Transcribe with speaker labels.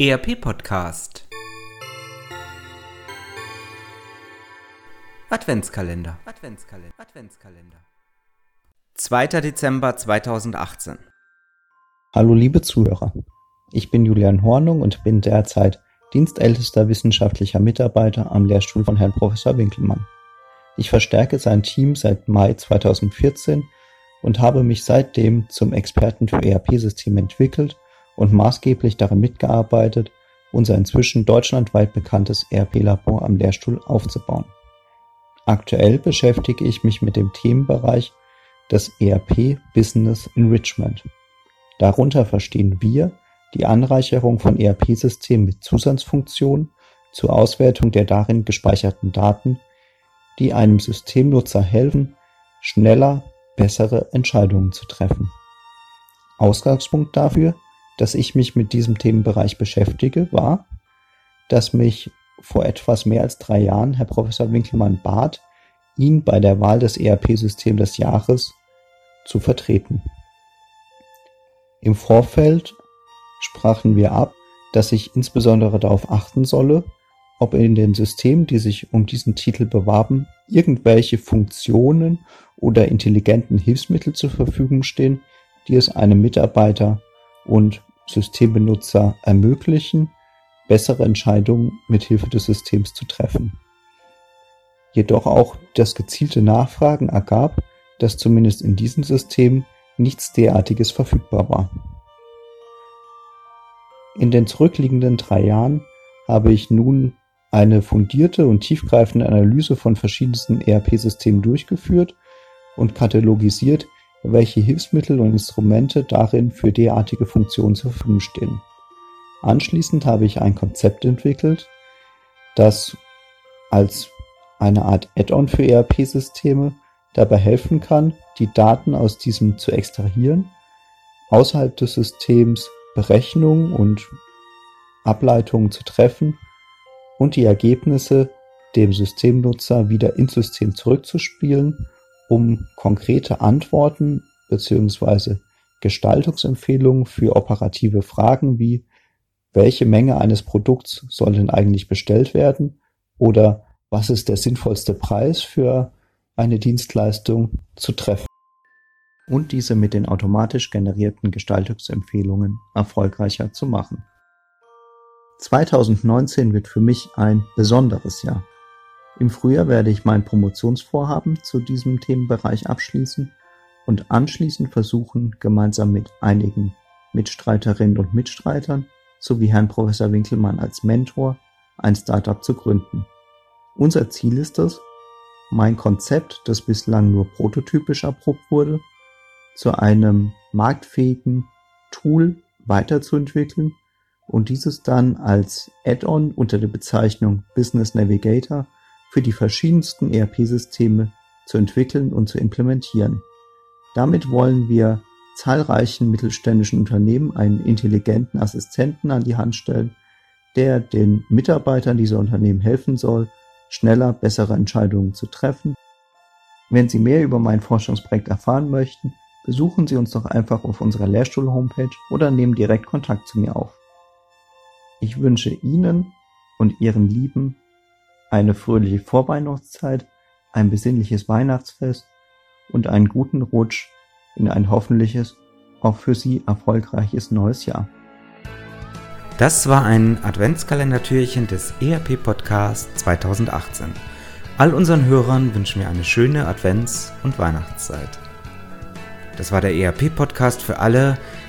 Speaker 1: ERP Podcast Adventskalender Adventskalender Adventskalender 2. Dezember 2018
Speaker 2: Hallo liebe Zuhörer. Ich bin Julian Hornung und bin derzeit dienstältester wissenschaftlicher Mitarbeiter am Lehrstuhl von Herrn Professor Winkelmann. Ich verstärke sein Team seit Mai 2014 und habe mich seitdem zum Experten für ERP-Systeme entwickelt und maßgeblich daran mitgearbeitet, unser inzwischen deutschlandweit bekanntes ERP-Labor am Lehrstuhl aufzubauen. Aktuell beschäftige ich mich mit dem Themenbereich des ERP Business Enrichment. Darunter verstehen wir die Anreicherung von ERP-Systemen mit Zusatzfunktionen zur Auswertung der darin gespeicherten Daten, die einem Systemnutzer helfen, schneller bessere Entscheidungen zu treffen. Ausgangspunkt dafür dass ich mich mit diesem Themenbereich beschäftige, war, dass mich vor etwas mehr als drei Jahren Herr Professor Winkelmann bat, ihn bei der Wahl des ERP-Systems des Jahres zu vertreten. Im Vorfeld sprachen wir ab, dass ich insbesondere darauf achten solle, ob in den Systemen, die sich um diesen Titel bewarben, irgendwelche Funktionen oder intelligenten Hilfsmittel zur Verfügung stehen, die es einem Mitarbeiter und Systembenutzer ermöglichen, bessere Entscheidungen mit Hilfe des Systems zu treffen. Jedoch auch das gezielte Nachfragen ergab, dass zumindest in diesem System nichts derartiges verfügbar war. In den zurückliegenden drei Jahren habe ich nun eine fundierte und tiefgreifende Analyse von verschiedensten ERP-Systemen durchgeführt und katalogisiert, welche Hilfsmittel und Instrumente darin für derartige Funktionen zur Verfügung stehen. Anschließend habe ich ein Konzept entwickelt, das als eine Art Add-on für ERP-Systeme dabei helfen kann, die Daten aus diesem zu extrahieren, außerhalb des Systems Berechnungen und Ableitungen zu treffen und die Ergebnisse dem Systemnutzer wieder ins System zurückzuspielen um konkrete Antworten beziehungsweise Gestaltungsempfehlungen für operative Fragen wie welche Menge eines Produkts soll denn eigentlich bestellt werden oder was ist der sinnvollste Preis für eine Dienstleistung zu treffen und diese mit den automatisch generierten Gestaltungsempfehlungen erfolgreicher zu machen. 2019 wird für mich ein besonderes Jahr. Im Frühjahr werde ich mein Promotionsvorhaben zu diesem Themenbereich abschließen und anschließend versuchen, gemeinsam mit einigen Mitstreiterinnen und Mitstreitern sowie Herrn Professor Winkelmann als Mentor ein Startup zu gründen. Unser Ziel ist es, mein Konzept, das bislang nur prototypisch erprobt wurde, zu einem marktfähigen Tool weiterzuentwickeln und dieses dann als Add-on unter der Bezeichnung Business Navigator für die verschiedensten ERP-Systeme zu entwickeln und zu implementieren. Damit wollen wir zahlreichen mittelständischen Unternehmen einen intelligenten Assistenten an die Hand stellen, der den Mitarbeitern dieser Unternehmen helfen soll, schneller bessere Entscheidungen zu treffen. Wenn Sie mehr über mein Forschungsprojekt erfahren möchten, besuchen Sie uns doch einfach auf unserer Lehrstuhl-Homepage oder nehmen direkt Kontakt zu mir auf. Ich wünsche Ihnen und Ihren Lieben eine fröhliche Vorweihnachtszeit, ein besinnliches Weihnachtsfest und einen guten Rutsch in ein hoffentliches, auch für Sie erfolgreiches neues Jahr.
Speaker 1: Das war ein Adventskalender-Türchen des ERP Podcast 2018. All unseren Hörern wünschen wir eine schöne Advents- und Weihnachtszeit. Das war der ERP Podcast für alle,